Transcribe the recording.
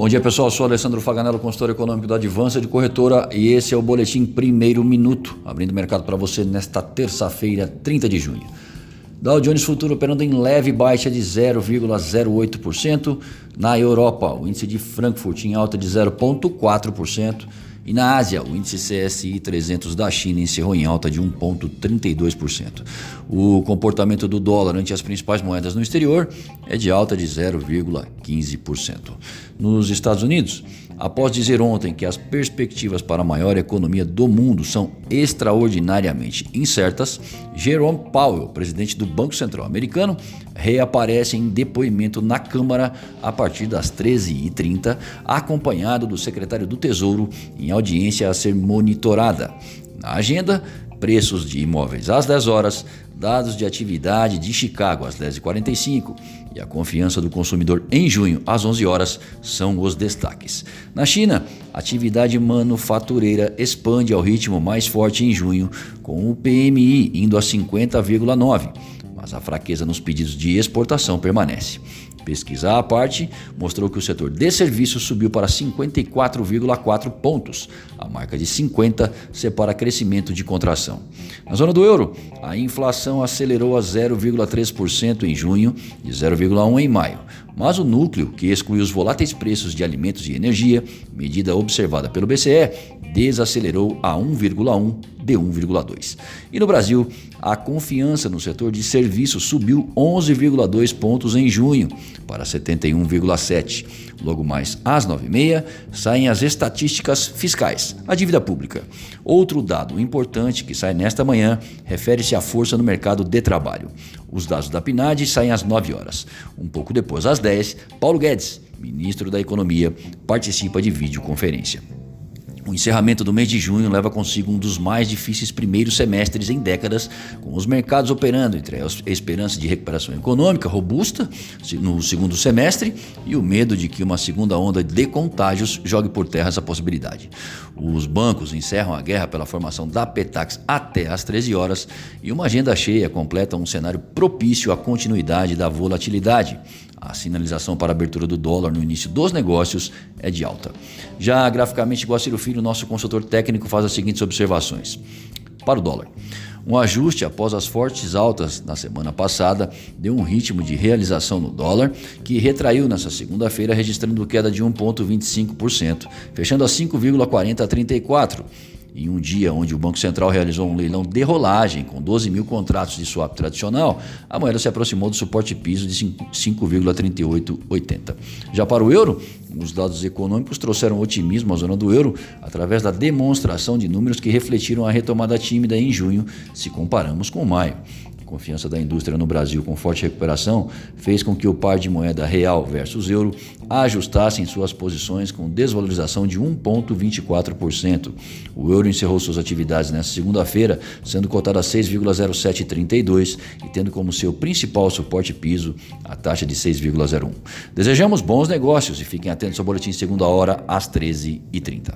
Bom dia pessoal, eu sou Alessandro Faganello, consultor econômico da Advança de Corretora e esse é o Boletim Primeiro Minuto, abrindo o mercado para você nesta terça-feira, 30 de junho. Dow Jones Futuro operando em leve baixa de 0,08%. Na Europa, o índice de Frankfurt em alta de 0,4%. E na Ásia, o índice CSI 300 da China encerrou em alta de 1,32%. O comportamento do dólar ante as principais moedas no exterior é de alta de 0,15%. Nos Estados Unidos, após dizer ontem que as perspectivas para a maior economia do mundo são extraordinariamente incertas, Jerome Powell, presidente do Banco Central americano, reaparece em depoimento na Câmara a partir das 13h30, acompanhado do secretário do Tesouro em audiência a ser monitorada. Na agenda, preços de imóveis às 10 horas, dados de atividade de Chicago às 10h45 e a confiança do consumidor em junho às 11 horas são os destaques. Na China, a atividade manufatureira expande ao ritmo mais forte em junho, com o PMI indo a 50,9, mas a fraqueza nos pedidos de exportação permanece. Pesquisa à parte mostrou que o setor de serviços subiu para 54,4 pontos. A marca de 50 separa crescimento de contração. Na zona do euro, a inflação acelerou a 0,3% em junho e 0,1% em maio. Mas o núcleo, que exclui os voláteis preços de alimentos e energia, medida observada pelo BCE, desacelerou a 1,1 de 1,2. E no Brasil, a confiança no setor de serviços subiu 11,2 pontos em junho para 71,7. Logo mais às 9h30 saem as estatísticas fiscais, a dívida pública. Outro dado importante que sai nesta manhã refere-se à força no mercado de trabalho. Os dados da PNAD saem às 9 horas. Um pouco depois, às 10, Paulo Guedes, ministro da Economia, participa de videoconferência. O encerramento do mês de junho leva consigo um dos mais difíceis primeiros semestres em décadas, com os mercados operando entre a esperança de recuperação econômica robusta no segundo semestre e o medo de que uma segunda onda de contágios jogue por terra essa possibilidade. Os bancos encerram a guerra pela formação da Petax até às 13 horas e uma agenda cheia completa um cenário propício à continuidade da volatilidade. A sinalização para a abertura do dólar no início dos negócios é de alta. Já graficamente, Guaciro Filho, nosso consultor técnico, faz as seguintes observações. Para o dólar. Um ajuste após as fortes altas na semana passada deu um ritmo de realização no dólar que retraiu nessa segunda-feira, registrando queda de 1,25%, fechando a 5,4034 em um dia onde o Banco Central realizou um leilão de rolagem com 12 mil contratos de swap tradicional, a moeda se aproximou do suporte piso de 5,3880. Já para o euro, os dados econômicos trouxeram otimismo à zona do euro através da demonstração de números que refletiram a retomada tímida em junho, se comparamos com maio confiança da indústria no Brasil com forte recuperação fez com que o par de moeda real versus euro ajustassem suas posições com desvalorização de 1,24%. O euro encerrou suas atividades nesta segunda-feira, sendo cotado a 6,0732 e tendo como seu principal suporte piso a taxa de 6,01. Desejamos bons negócios e fiquem atentos ao boletim segunda hora às 13h30.